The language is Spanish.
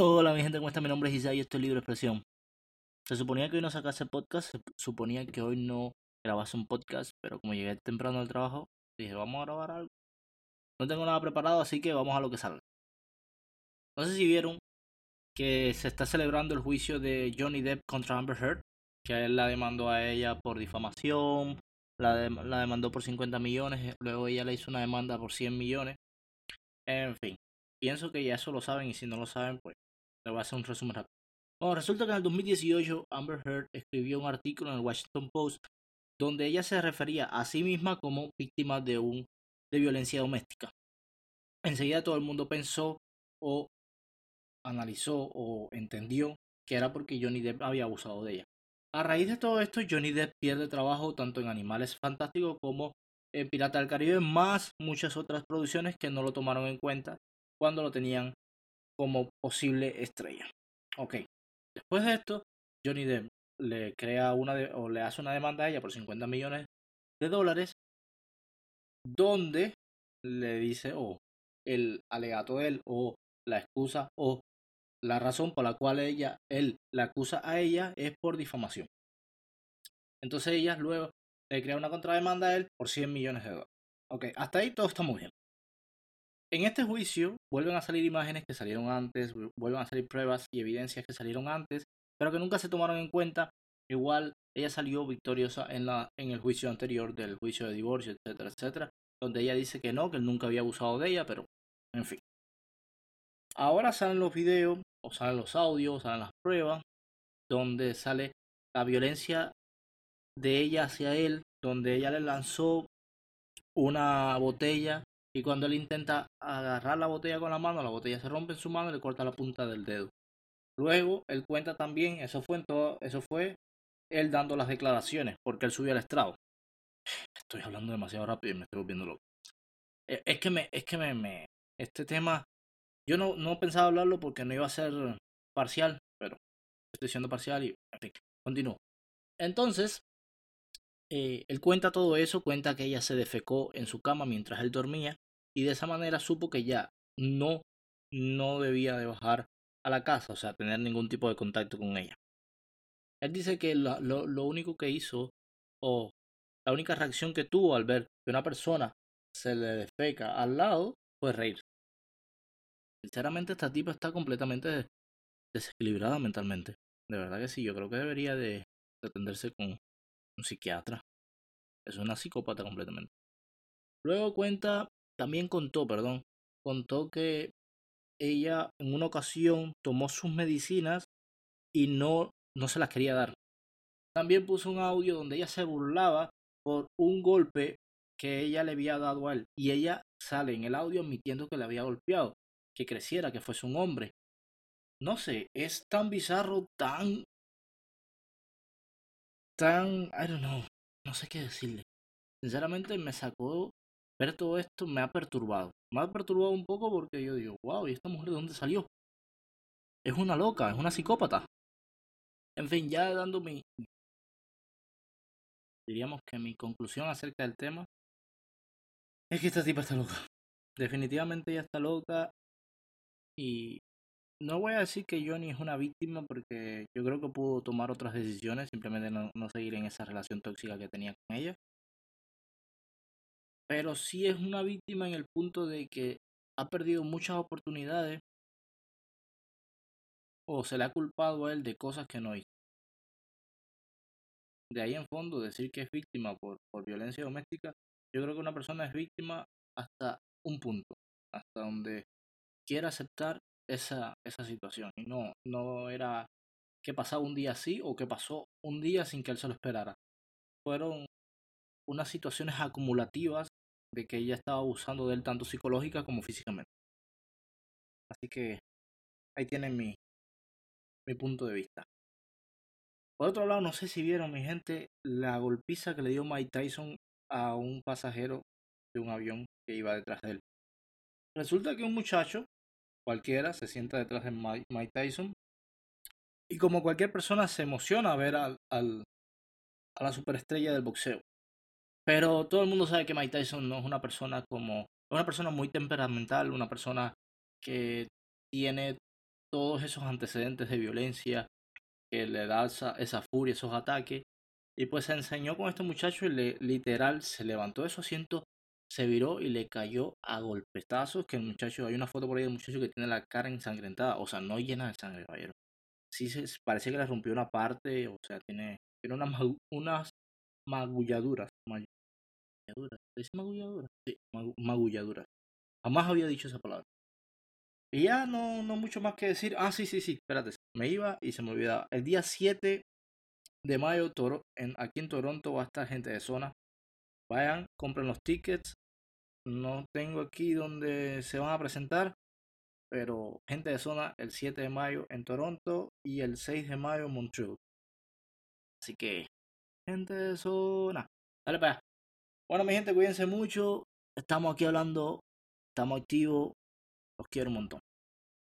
Hola mi gente, ¿cómo está? Mi nombre es Isaiah y esto es Libre Expresión. Se suponía que hoy no sacase podcast, se suponía que hoy no grabase un podcast, pero como llegué temprano al trabajo, dije, vamos a grabar algo. No tengo nada preparado, así que vamos a lo que salga. No sé si vieron que se está celebrando el juicio de Johnny Depp contra Amber Heard, que él la demandó a ella por difamación, la, la demandó por 50 millones, luego ella le hizo una demanda por 100 millones. En fin, pienso que ya eso lo saben y si no lo saben, pues le voy a hacer un resumen rápido. Resulta que en el 2018 Amber Heard escribió un artículo en el Washington Post donde ella se refería a sí misma como víctima de un de violencia doméstica. Enseguida todo el mundo pensó o analizó o entendió que era porque Johnny Depp había abusado de ella. A raíz de todo esto, Johnny Depp pierde trabajo tanto en Animales Fantásticos como en Pirata del Caribe, más muchas otras producciones que no lo tomaron en cuenta cuando lo tenían como posible estrella. Ok, después de esto, Johnny Depp le crea una o le hace una demanda a ella por 50 millones de dólares, donde le dice o el alegato de él o la excusa o la razón por la cual ella él la acusa a ella es por difamación. Entonces ella luego le crea una contrademanda a él por 100 millones de dólares. Ok, hasta ahí todo está muy bien. En este juicio vuelven a salir imágenes que salieron antes, vuelven a salir pruebas y evidencias que salieron antes, pero que nunca se tomaron en cuenta. Igual ella salió victoriosa en, la, en el juicio anterior del juicio de divorcio, etcétera, etcétera, donde ella dice que no, que él nunca había abusado de ella, pero en fin. Ahora salen los videos, o salen los audios, o salen las pruebas, donde sale la violencia de ella hacia él, donde ella le lanzó una botella y cuando él intenta agarrar la botella con la mano, la botella se rompe en su mano y le corta la punta del dedo. Luego, él cuenta también, eso fue todo, eso fue él dando las declaraciones, porque él subió al estrado. Estoy hablando demasiado rápido y me estoy volviendo loco. E, es que me, es que me, me este tema, yo no, no pensaba hablarlo porque no iba a ser parcial, pero estoy siendo parcial y, en fin, continúo. Entonces, eh, él cuenta todo eso, cuenta que ella se defecó en su cama mientras él dormía y de esa manera supo que ya no, no debía de bajar a la casa, o sea, tener ningún tipo de contacto con ella. Él dice que lo, lo, único que hizo, o la única reacción que tuvo al ver que una persona se le defeca al lado, fue reír. Sinceramente, esta tipa está completamente desequilibrada mentalmente. De verdad que sí, yo creo que debería de atenderse con un psiquiatra. Es una psicópata completamente. Luego cuenta, también contó, perdón, contó que ella en una ocasión tomó sus medicinas y no, no se las quería dar. También puso un audio donde ella se burlaba por un golpe que ella le había dado a él. Y ella sale en el audio admitiendo que le había golpeado, que creciera, que fuese un hombre. No sé, es tan bizarro, tan... tan... I don't know, no sé qué decirle. Sinceramente me sacó ver todo esto me ha perturbado. Me ha perturbado un poco porque yo digo, wow, ¿y esta mujer de dónde salió? Es una loca, es una psicópata. En fin, ya dando mi... Diríamos que mi conclusión acerca del tema es que esta tipa está loca. Definitivamente ella está loca y no voy a decir que Johnny es una víctima porque yo creo que pudo tomar otras decisiones, simplemente no, no seguir en esa relación tóxica que tenía con ella pero sí es una víctima en el punto de que ha perdido muchas oportunidades o se le ha culpado a él de cosas que no hizo. De ahí en fondo, decir que es víctima por, por violencia doméstica, yo creo que una persona es víctima hasta un punto, hasta donde quiera aceptar esa, esa situación. Y no, no era que pasaba un día así o que pasó un día sin que él se lo esperara. Fueron unas situaciones acumulativas de que ella estaba abusando de él tanto psicológica como físicamente. Así que ahí tienen mi, mi punto de vista. Por otro lado, no sé si vieron, mi gente, la golpiza que le dio Mike Tyson a un pasajero de un avión que iba detrás de él. Resulta que un muchacho, cualquiera, se sienta detrás de Mike, Tyson y como cualquier persona se emociona a ver al, al, a la superestrella del boxeo. Pero todo el mundo sabe que Mike Tyson no es una persona como. Es una persona muy temperamental, una persona que tiene todos esos antecedentes de violencia que le da esa, esa furia, esos ataques. Y pues se enseñó con este muchacho y le, literal se levantó de su asiento, se viró y le cayó a golpetazos. Que el muchacho, hay una foto por ahí del muchacho que tiene la cara ensangrentada, o sea, no llena de sangre, caballero. Sí se, parece que le rompió una parte, o sea, tiene, tiene unas, unas magulladuras. Magulladuras, ¿dice magulladuras? Sí, magulladuras. Jamás había dicho esa palabra. Y ya no, no mucho más que decir. Ah, sí, sí, sí, espérate. Me iba y se me olvidaba. El día 7 de mayo, Toro, aquí en Toronto va a estar gente de zona. Vayan, compren los tickets. No tengo aquí donde se van a presentar. Pero gente de zona el 7 de mayo en Toronto y el 6 de mayo en Montreal. Así que, gente de zona. Dale para allá. Bueno, mi gente, cuídense mucho. Estamos aquí hablando. Estamos activos. Los quiero un montón.